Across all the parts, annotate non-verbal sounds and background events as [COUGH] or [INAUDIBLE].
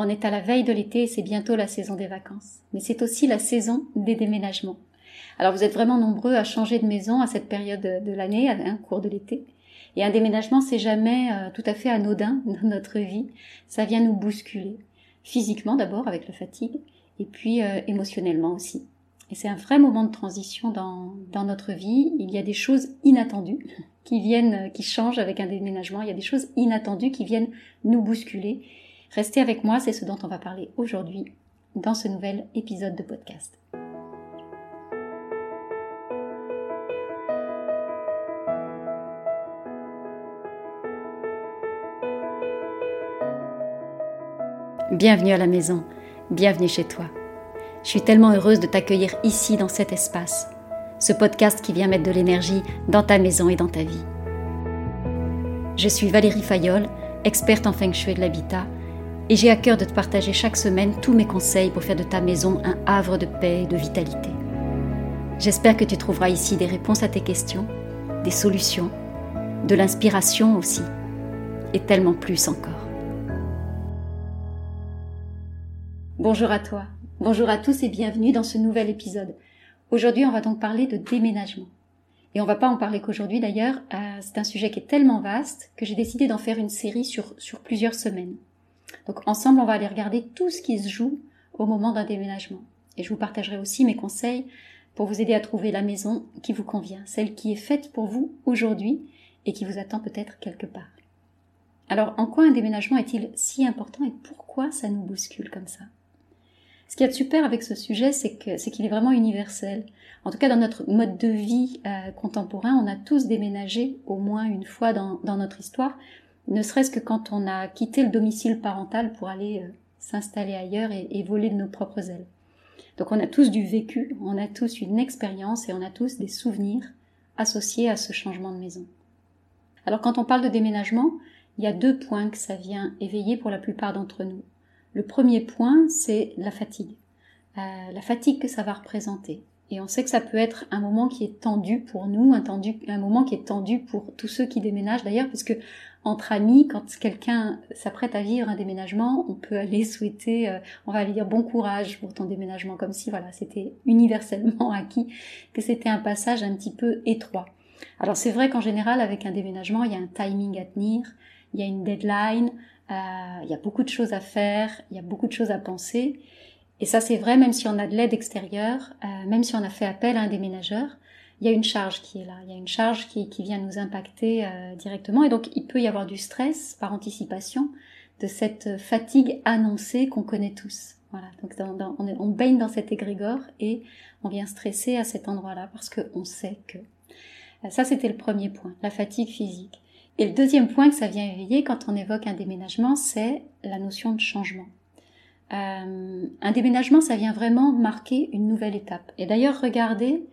on est à la veille de l'été et c'est bientôt la saison des vacances. Mais c'est aussi la saison des déménagements. Alors vous êtes vraiment nombreux à changer de maison à cette période de l'année, à cours de l'été. Et un déménagement, c'est jamais euh, tout à fait anodin [LAUGHS] dans notre vie. Ça vient nous bousculer. Physiquement d'abord, avec la fatigue, et puis euh, émotionnellement aussi. Et c'est un vrai moment de transition dans, dans notre vie. Il y a des choses inattendues [LAUGHS] qui viennent, qui changent avec un déménagement. Il y a des choses inattendues qui viennent nous bousculer. Restez avec moi, c'est ce dont on va parler aujourd'hui dans ce nouvel épisode de podcast. Bienvenue à la maison, bienvenue chez toi. Je suis tellement heureuse de t'accueillir ici dans cet espace, ce podcast qui vient mettre de l'énergie dans ta maison et dans ta vie. Je suis Valérie Fayolle, experte en feng shui de l'habitat, et j'ai à cœur de te partager chaque semaine tous mes conseils pour faire de ta maison un havre de paix et de vitalité. J'espère que tu trouveras ici des réponses à tes questions, des solutions, de l'inspiration aussi, et tellement plus encore. Bonjour à toi, bonjour à tous et bienvenue dans ce nouvel épisode. Aujourd'hui, on va donc parler de déménagement. Et on va pas en parler qu'aujourd'hui d'ailleurs, euh, c'est un sujet qui est tellement vaste que j'ai décidé d'en faire une série sur, sur plusieurs semaines. Donc ensemble, on va aller regarder tout ce qui se joue au moment d'un déménagement. Et je vous partagerai aussi mes conseils pour vous aider à trouver la maison qui vous convient, celle qui est faite pour vous aujourd'hui et qui vous attend peut-être quelque part. Alors, en quoi un déménagement est-il si important et pourquoi ça nous bouscule comme ça? Ce qui est super avec ce sujet, c'est qu'il est vraiment universel. En tout cas, dans notre mode de vie euh, contemporain, on a tous déménagé au moins une fois dans, notre histoire, ne serait-ce que quand on a quitté le domicile parental pour aller euh, s'installer ailleurs et, voler de nos propres ailes. Donc on a tous du vécu, on a tous une expérience et on a tous des souvenirs associés à ce changement de maison. Alors quand on parle de déménagement, il y a deux points que ça vient éveiller pour la plupart d'entre nous. Le premier point, c'est la fatigue. Euh, la fatigue que ça va représenter. Et on sait que ça peut être un moment qui est tendu pour nous, un, moment qui est tendu pour tous ceux qui déménagent d'ailleurs, parce que entre amis, quand quelqu'un s'apprête à vivre un déménagement, on peut aller souhaiter, euh, on va aller dire bon courage pour ton déménagement, comme si voilà, c'était universellement [LAUGHS] acquis que c'était un passage un petit peu étroit. Alors c'est vrai qu'en général, avec un déménagement, il y a un timing à tenir, il y a une deadline, euh, il y a beaucoup de choses à faire, il y a beaucoup de choses à penser. Et ça, c'est vrai, même si on a de l'aide extérieure, euh, même si on a fait appel à un déménageur, il y a une charge qui est là, il y a une charge qui, vient nous impacter euh, directement. Et donc, il peut y avoir du stress par anticipation de cette fatigue annoncée qu'on connaît tous. Voilà, donc on, on, baigne dans cet égrégore et on vient stresser à cet endroit-là parce qu'on sait que. Ça, c'était le premier point, la fatigue physique. Et le deuxième point que ça vient éveiller quand on évoque un déménagement, c'est la notion de changement. Euh, un déménagement, ça vient vraiment marquer une nouvelle étape. Et d'ailleurs, regardez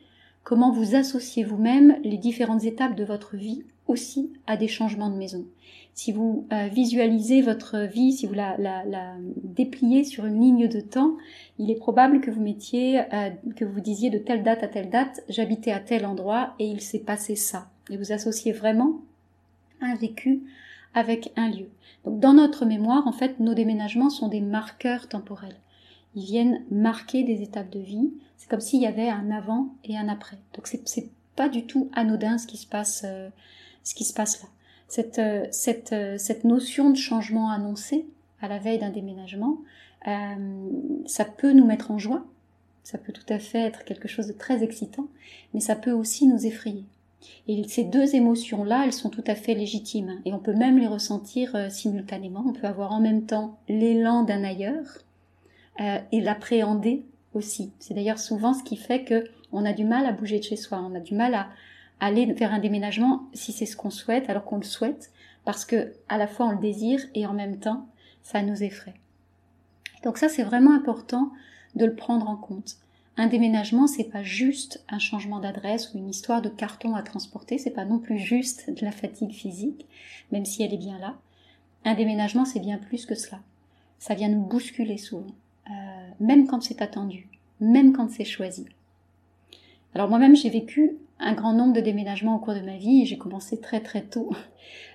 comment vous associez vous-même les différentes étapes de votre vie aussi à des changements de maison. Si vous euh, visualisez votre vie, si vous la, dépliez sur une ligne de temps, il est probable que vous mettiez, euh, que vous disiez de telle date à telle date, j'habitais à tel endroit et il s'est passé ça. Et vous associez vraiment un vécu avec un lieu. Donc dans notre mémoire, en fait, nos déménagements sont des marqueurs temporels. Ils viennent marquer des étapes de vie. C'est comme s'il y avait un avant et un après. Donc c'est, pas du tout anodin ce qui se passe, euh, ce qui se passe là. Cette, euh, cette, euh, cette notion de changement annoncé à la veille d'un déménagement, ça peut nous mettre en joie. Ça peut tout à fait être quelque chose de très excitant, mais ça peut aussi nous effrayer. Et ces deux émotions-là, elles sont tout à fait légitimes. Et on peut même les ressentir euh, simultanément. On peut avoir en même temps l'élan d'un ailleurs euh, et l'appréhender aussi. C'est d'ailleurs souvent ce qui fait que on a du mal à bouger de chez soi. On a du mal à aller vers un déménagement si c'est ce qu'on souhaite, alors qu'on le souhaite, parce que à la fois on le désire et en même temps ça nous effraie. Donc ça c'est vraiment important de le prendre en compte. Un déménagement, c'est pas juste un changement d'adresse ou une histoire de carton à transporter, c'est pas non plus juste de la fatigue physique, même si elle est bien là. Un déménagement, c'est bien plus que cela. Ça vient nous bousculer souvent, euh, même quand c'est attendu, même quand c'est choisi. Alors moi-même, j'ai vécu un grand nombre de déménagements au cours de ma vie et j'ai commencé très très tôt. [LAUGHS]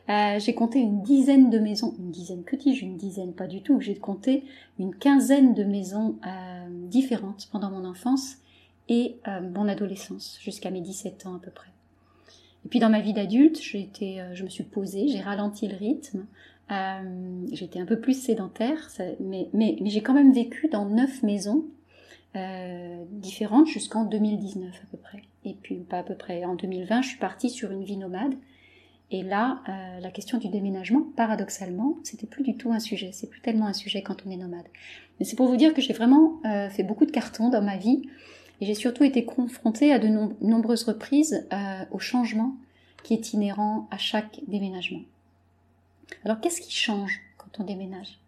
Euh, j'ai compté une dizaine de maisons, une dizaine, que dis-je, une dizaine, pas du tout, j'ai compté une quinzaine de maisons euh, différentes pendant mon enfance et euh, mon adolescence, jusqu'à mes 17 ans à peu près. Et puis dans ma vie d'adulte, je me suis posée, j'ai ralenti le rythme, été un peu plus sédentaire, mais, mais j'ai quand même vécu dans neuf maisons différentes jusqu'en 2019 à peu près. Et puis pas à peu près, en 2020, je suis partie sur une vie nomade et là, euh, la question du déménagement, paradoxalement, c'était plus du tout un sujet. C'est plus tellement un sujet quand on est nomade. Mais c'est pour vous dire que j'ai vraiment euh, fait beaucoup de cartons dans ma vie et j'ai surtout été confrontée à de nombreuses reprises euh, au changement qui est inhérent à chaque déménagement. Alors qu'est-ce qui change quand on déménage?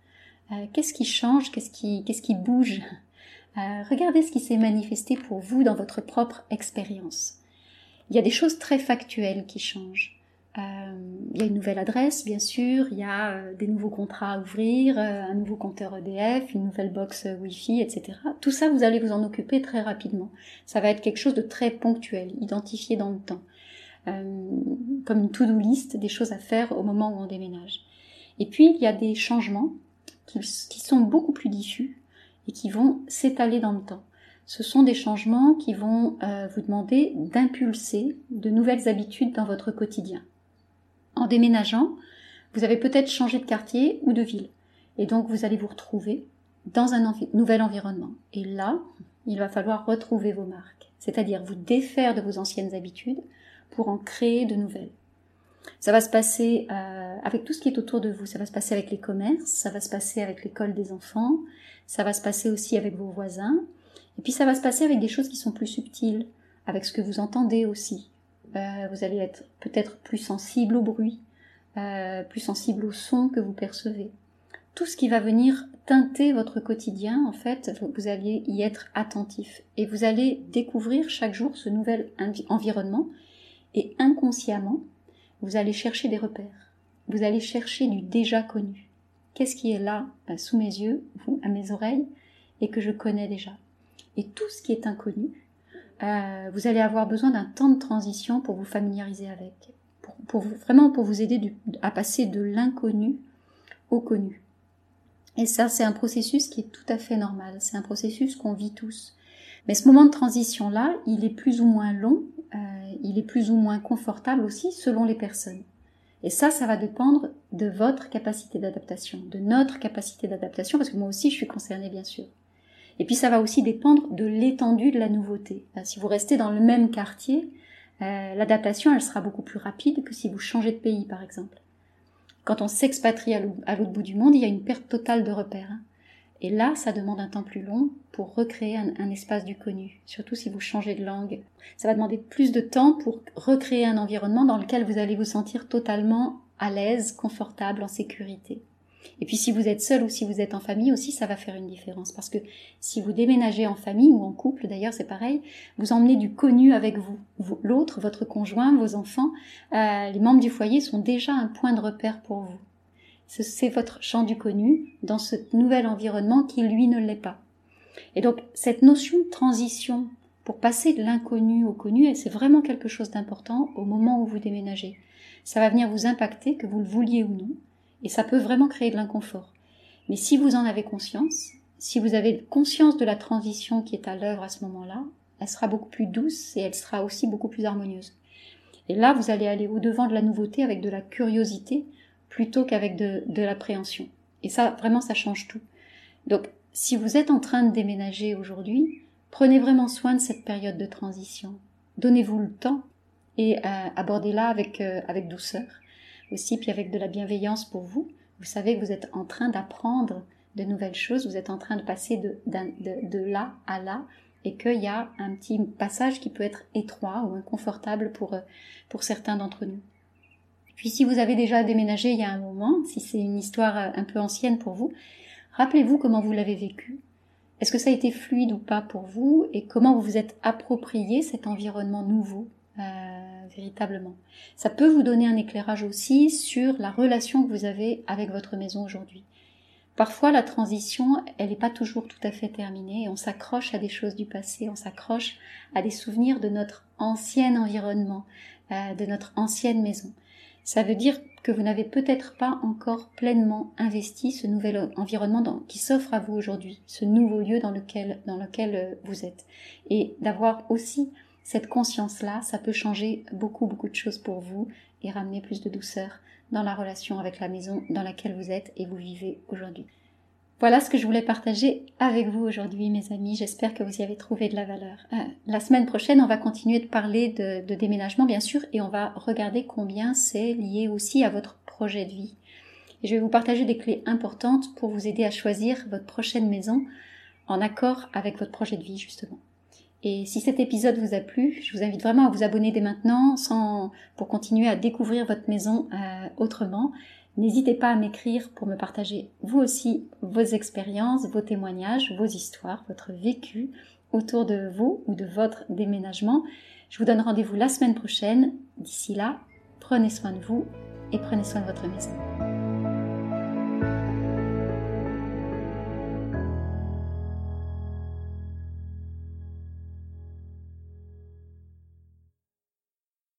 Qu'est-ce qui change? Qu'est-ce qui, qu'est-ce qui bouge? Regardez ce qui s'est manifesté pour vous dans votre propre expérience. Il y a des choses très factuelles qui changent. Euh, il y a une nouvelle adresse, bien sûr, il y a euh, des nouveaux contrats à ouvrir, euh, un nouveau compteur EDF, une nouvelle box Wi-Fi, etc. Tout ça, vous allez vous en occuper très rapidement. Ça va être quelque chose de très ponctuel, identifié dans le temps. comme une to-do list des choses à faire au moment où on déménage. Et puis, il y a des changements qui sont beaucoup plus diffus et qui vont s'étaler dans le temps. Ce sont des changements qui vont vous demander d'impulser de nouvelles habitudes dans votre quotidien. En déménageant, vous avez peut-être changé de quartier ou de ville. Et donc vous allez vous retrouver dans un nouvel environnement. Et là, il va falloir retrouver vos marques, c'est-à-dire vous défaire de vos anciennes habitudes pour en créer de nouvelles. Ça va se passer euh, avec tout ce qui est autour de vous. Ça va se passer avec les commerces, ça va se passer avec l'école des enfants, ça va se passer aussi avec vos voisins. Et puis ça va se passer avec des choses qui sont plus subtiles, avec ce que vous entendez aussi, euh, vous allez être peut-être plus sensible au bruit, euh, plus sensible au son que vous percevez. Tout ce qui va venir teinter votre quotidien, en fait, vous allez y être attentif et vous allez découvrir chaque jour ce nouvel environnement et inconsciemment, vous allez chercher des repères. Vous allez chercher du déjà connu. Qu'est-ce qui est là, euh, sous mes yeux, à mes oreilles, et que je connais déjà. Et tout ce qui est inconnu, euh, vous allez avoir besoin d'un temps de transition pour vous familiariser avec, vraiment pour vous aider à passer de l'inconnu au connu. Et ça, c'est un processus qui est tout à fait normal. C'est un processus qu'on vit tous. Mais ce moment de transition-là, il est plus ou moins long, euh, il est plus ou moins confortable aussi selon les personnes. Et ça, ça va dépendre de votre capacité d'adaptation, de notre capacité d'adaptation, parce que moi aussi, je suis concernée, bien sûr. Et puis ça va aussi dépendre de l'étendue de la nouveauté. Euh, si vous restez dans le même quartier, euh, l'adaptation elle sera beaucoup plus rapide que si vous changez de pays par exemple. Quand on s'expatrie à l'autre bout du monde, il y a une perte totale de repères. Hein. Et là, ça demande un temps plus long pour recréer un, espace du connu, surtout si vous changez de langue. Ça va demander plus de temps pour recréer un environnement dans lequel vous allez vous sentir totalement à l'aise, confortable, en sécurité. Et puis si vous êtes seul ou si vous êtes en famille aussi, ça va faire une différence. Parce que si vous déménagez en famille ou en couple, d'ailleurs c'est pareil, vous emmenez du connu avec vous. L'autre, votre conjoint, vos enfants, euh, les membres du foyer sont déjà un point de repère pour vous. C'est votre champ du connu dans ce nouvel environnement qui lui ne l'est pas. Et donc cette notion de transition pour passer de l'inconnu au connu, c'est vraiment quelque chose d'important au moment où vous déménagez. Ça va venir vous impacter, que vous le vouliez ou non. Et ça peut vraiment créer de l'inconfort. Mais si vous en avez conscience, si vous avez conscience de la transition qui est à l'œuvre à ce moment-là, elle sera beaucoup plus douce et elle sera aussi beaucoup plus harmonieuse. Et là, vous allez aller au-devant de la nouveauté avec de la curiosité plutôt qu'avec de, de l'appréhension. Et ça, vraiment, ça change tout. Donc, si vous êtes en train de déménager aujourd'hui, prenez vraiment soin de cette période de transition. Donnez-vous le temps et euh, abordez-la avec, euh, avec douceur aussi, puis avec de la bienveillance pour vous. Vous savez que vous êtes en train d'apprendre de nouvelles choses, vous êtes en train de passer de, de, là à là, et qu'il y a un petit passage qui peut être étroit ou inconfortable pour, euh, pour certains d'entre nous. Puis si vous avez déjà déménagé il y a un moment, si c'est une histoire euh, un peu ancienne pour vous, rappelez-vous comment vous l'avez vécu. Est-ce que ça a été fluide ou pas pour vous et comment vous vous êtes approprié cet environnement nouveau euh, véritablement? Ça peut vous donner un éclairage aussi sur la relation que vous avez avec votre maison aujourd'hui. Parfois, la transition, elle n'est pas toujours tout à fait terminée. On s'accroche à des choses du passé, on s'accroche à des souvenirs de notre ancien environnement, euh, de notre ancienne maison. Ça veut dire que vous n'avez peut-être pas encore pleinement investi ce nouvel environnement qui s'offre à vous aujourd'hui, ce nouveau lieu dans lequel, euh, vous êtes. Et d'avoir aussi cette conscience-là, ça peut changer beaucoup, beaucoup de choses pour vous et ramener plus de douceur dans la relation avec la maison dans laquelle vous êtes et vous vivez aujourd'hui. Voilà ce que je voulais partager avec vous aujourd'hui, mes amis. J'espère que vous y avez trouvé de la valeur. Euh, la semaine prochaine, on va continuer de parler de, déménagement, bien sûr, et on va regarder combien c'est lié aussi à votre projet de vie. Et je vais vous partager des clés importantes pour vous aider à choisir votre prochaine maison en accord avec votre projet de vie, justement. Et si cet épisode vous a plu, je vous invite vraiment à vous abonner dès maintenant pour continuer à découvrir votre maison euh, autrement. N'hésitez pas à m'écrire pour me partager vous aussi vos expériences, vos témoignages, vos histoires, votre vécu autour de vous ou de votre déménagement. Je vous donne rendez-vous la semaine prochaine. D'ici là, prenez soin de vous et prenez soin de votre maison.